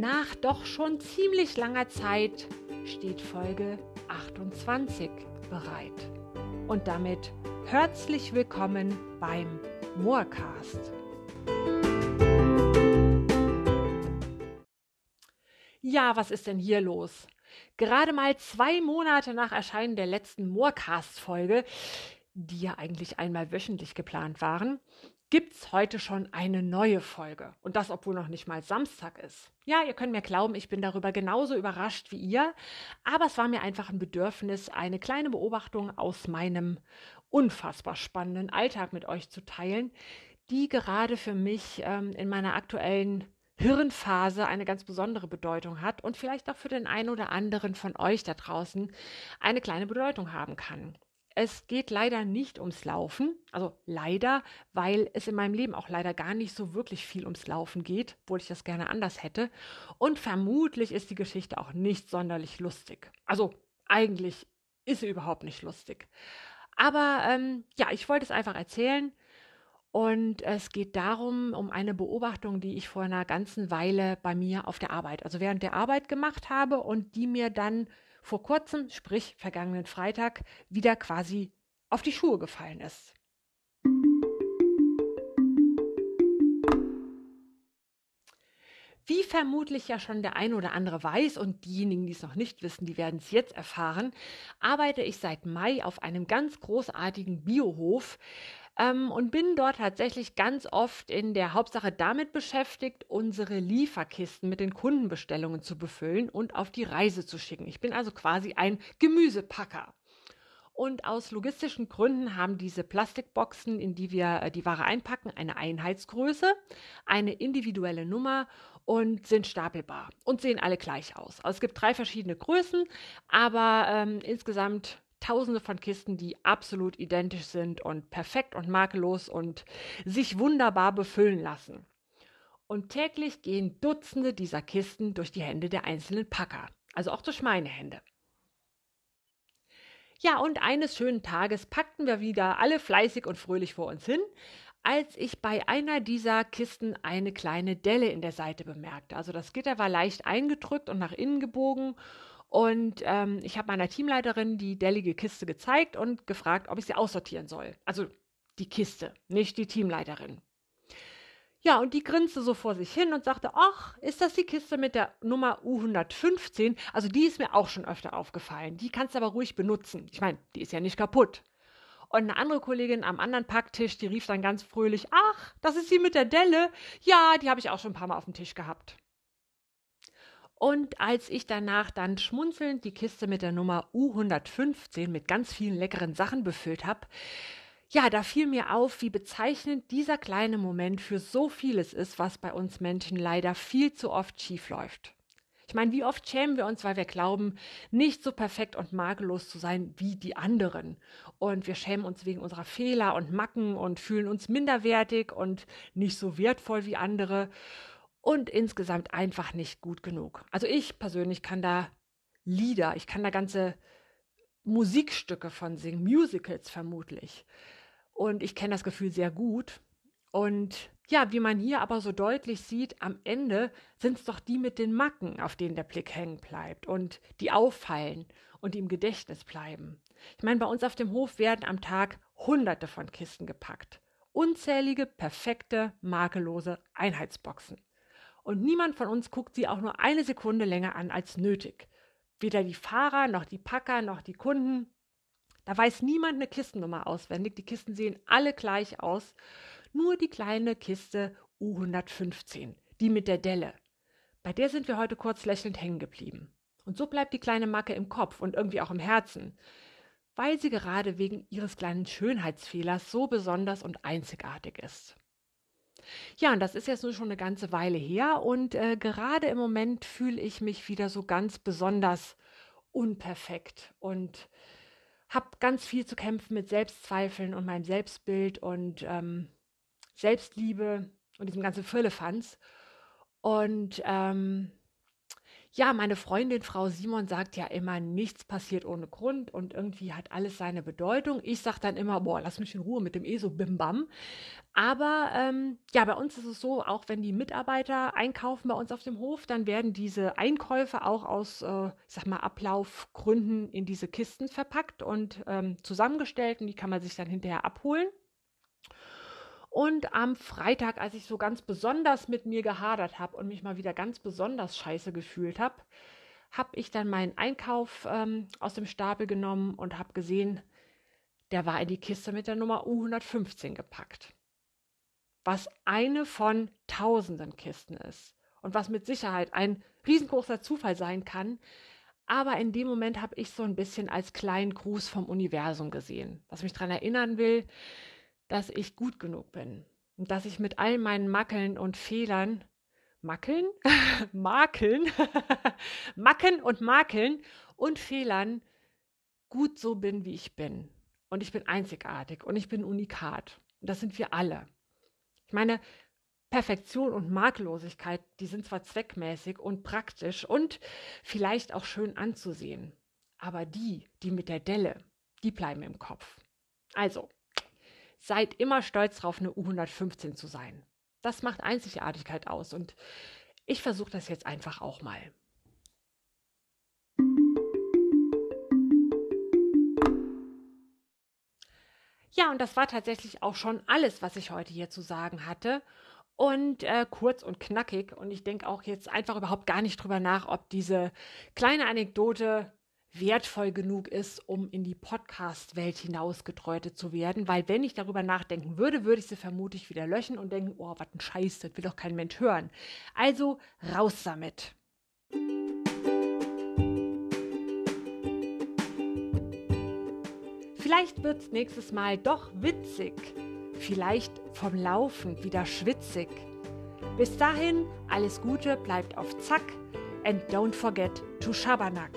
nach doch schon ziemlich langer Zeit steht Folge 28 bereit. Und damit herzlich willkommen beim Moorcast. Ja, was ist denn hier los? Gerade mal zwei Monate nach Erscheinen der letzten Moorcast-Folge, die ja eigentlich einmal wöchentlich geplant waren, gibt es heute schon eine neue Folge. Und das, obwohl noch nicht mal Samstag ist. Ja, ihr könnt mir glauben, ich bin darüber genauso überrascht wie ihr. Aber es war mir einfach ein Bedürfnis, eine kleine Beobachtung aus meinem unfassbar spannenden Alltag mit euch zu teilen, die gerade für mich ähm, in meiner aktuellen Hirnphase eine ganz besondere Bedeutung hat und vielleicht auch für den einen oder anderen von euch da draußen eine kleine Bedeutung haben kann. Es geht leider nicht ums Laufen, also leider, weil es in meinem Leben auch leider gar nicht so wirklich viel ums Laufen geht, obwohl ich das gerne anders hätte. Und vermutlich ist die Geschichte auch nicht sonderlich lustig. Also eigentlich ist sie überhaupt nicht lustig. Aber ähm, ja, ich wollte es einfach erzählen. Und es geht darum, um eine Beobachtung, die ich vor einer ganzen Weile bei mir auf der Arbeit, also während der Arbeit gemacht habe und die mir dann vor kurzem, sprich vergangenen Freitag, wieder quasi auf die Schuhe gefallen ist. Wie vermutlich ja schon der ein oder andere weiß und diejenigen, die es noch nicht wissen, die werden es jetzt erfahren, arbeite ich seit Mai auf einem ganz großartigen Biohof, ähm, und bin dort tatsächlich ganz oft in der Hauptsache damit beschäftigt, unsere Lieferkisten mit den Kundenbestellungen zu befüllen und auf die Reise zu schicken. Ich bin also quasi ein Gemüsepacker. Und aus logistischen Gründen haben diese Plastikboxen, in die wir äh, die Ware einpacken, eine Einheitsgröße, eine individuelle Nummer und sind stapelbar und sehen alle gleich aus. Also es gibt drei verschiedene Größen, aber ähm, insgesamt tausende von Kisten, die absolut identisch sind und perfekt und makellos und sich wunderbar befüllen lassen. Und täglich gehen Dutzende dieser Kisten durch die Hände der einzelnen Packer, also auch durch meine Hände. Ja, und eines schönen Tages packten wir wieder alle fleißig und fröhlich vor uns hin, als ich bei einer dieser Kisten eine kleine Delle in der Seite bemerkte. Also das Gitter war leicht eingedrückt und nach innen gebogen und ähm, ich habe meiner Teamleiterin die dellige Kiste gezeigt und gefragt, ob ich sie aussortieren soll. Also die Kiste, nicht die Teamleiterin. Ja, und die grinste so vor sich hin und sagte, ach, ist das die Kiste mit der Nummer U115? Also die ist mir auch schon öfter aufgefallen. Die kannst du aber ruhig benutzen. Ich meine, die ist ja nicht kaputt. Und eine andere Kollegin am anderen Packtisch, die rief dann ganz fröhlich, ach, das ist die mit der Delle. Ja, die habe ich auch schon ein paar Mal auf dem Tisch gehabt. Und als ich danach dann schmunzelnd die Kiste mit der Nummer U115 mit ganz vielen leckeren Sachen befüllt habe, ja, da fiel mir auf, wie bezeichnend dieser kleine Moment für so vieles ist, was bei uns Menschen leider viel zu oft schief läuft. Ich meine, wie oft schämen wir uns, weil wir glauben, nicht so perfekt und makellos zu sein wie die anderen. Und wir schämen uns wegen unserer Fehler und Macken und fühlen uns minderwertig und nicht so wertvoll wie andere und insgesamt einfach nicht gut genug. Also ich persönlich kann da Lieder, ich kann da ganze Musikstücke von singen, Musicals vermutlich. Und ich kenne das Gefühl sehr gut. Und ja, wie man hier aber so deutlich sieht, am Ende sind es doch die mit den Macken, auf denen der Blick hängen bleibt und die auffallen und die im Gedächtnis bleiben. Ich meine, bei uns auf dem Hof werden am Tag hunderte von Kisten gepackt. Unzählige, perfekte, makellose Einheitsboxen und niemand von uns guckt sie auch nur eine Sekunde länger an als nötig. Weder die Fahrer noch die Packer noch die Kunden. Da weiß niemand eine Kistennummer auswendig. Die Kisten sehen alle gleich aus. Nur die kleine Kiste U115, die mit der Delle. Bei der sind wir heute kurz lächelnd hängen geblieben. Und so bleibt die kleine Macke im Kopf und irgendwie auch im Herzen, weil sie gerade wegen ihres kleinen Schönheitsfehlers so besonders und einzigartig ist. Ja, und das ist jetzt nur schon eine ganze Weile her und äh, gerade im Moment fühle ich mich wieder so ganz besonders unperfekt und habe ganz viel zu kämpfen mit Selbstzweifeln und meinem Selbstbild und ähm, Selbstliebe und diesem ganzen Firlefanz. Und ähm, ja, meine Freundin Frau Simon sagt ja immer, nichts passiert ohne Grund und irgendwie hat alles seine Bedeutung. Ich sage dann immer, boah, lass mich in Ruhe mit dem eh so Bim Bam. Aber ähm, ja, bei uns ist es so, auch wenn die Mitarbeiter einkaufen bei uns auf dem Hof, dann werden diese Einkäufe auch aus, äh, ich sag mal, Ablaufgründen in diese Kisten verpackt und ähm, zusammengestellt und die kann man sich dann hinterher abholen. Und am Freitag, als ich so ganz besonders mit mir gehadert habe und mich mal wieder ganz besonders scheiße gefühlt habe, habe ich dann meinen Einkauf ähm, aus dem Stapel genommen und habe gesehen, der war in die Kiste mit der Nummer U115 gepackt. Was eine von tausenden Kisten ist und was mit Sicherheit ein riesengroßer Zufall sein kann. Aber in dem Moment habe ich so ein bisschen als kleinen Gruß vom Universum gesehen, was mich daran erinnern will, dass ich gut genug bin und dass ich mit all meinen Mackeln und Fehlern Mackeln, Makeln, Macken und Makeln und Fehlern gut so bin, wie ich bin. Und ich bin einzigartig und ich bin unikat. Und das sind wir alle. Ich meine, Perfektion und Makellosigkeit, die sind zwar zweckmäßig und praktisch und vielleicht auch schön anzusehen, aber die, die mit der Delle, die bleiben im Kopf. Also, seid immer stolz drauf, eine U115 zu sein. Das macht Einzigartigkeit aus und ich versuche das jetzt einfach auch mal. Ja, und das war tatsächlich auch schon alles, was ich heute hier zu sagen hatte. Und äh, kurz und knackig. Und ich denke auch jetzt einfach überhaupt gar nicht drüber nach, ob diese kleine Anekdote wertvoll genug ist, um in die Podcast-Welt hinausgetreutet zu werden. Weil wenn ich darüber nachdenken würde, würde ich sie vermutlich wieder löschen und denken, oh, was ein Scheiß, das will doch kein Mensch hören. Also raus damit. Vielleicht wird's nächstes Mal doch witzig. Vielleicht vom Laufen wieder schwitzig. Bis dahin, alles Gute, bleibt auf Zack and don't forget to Schabernack.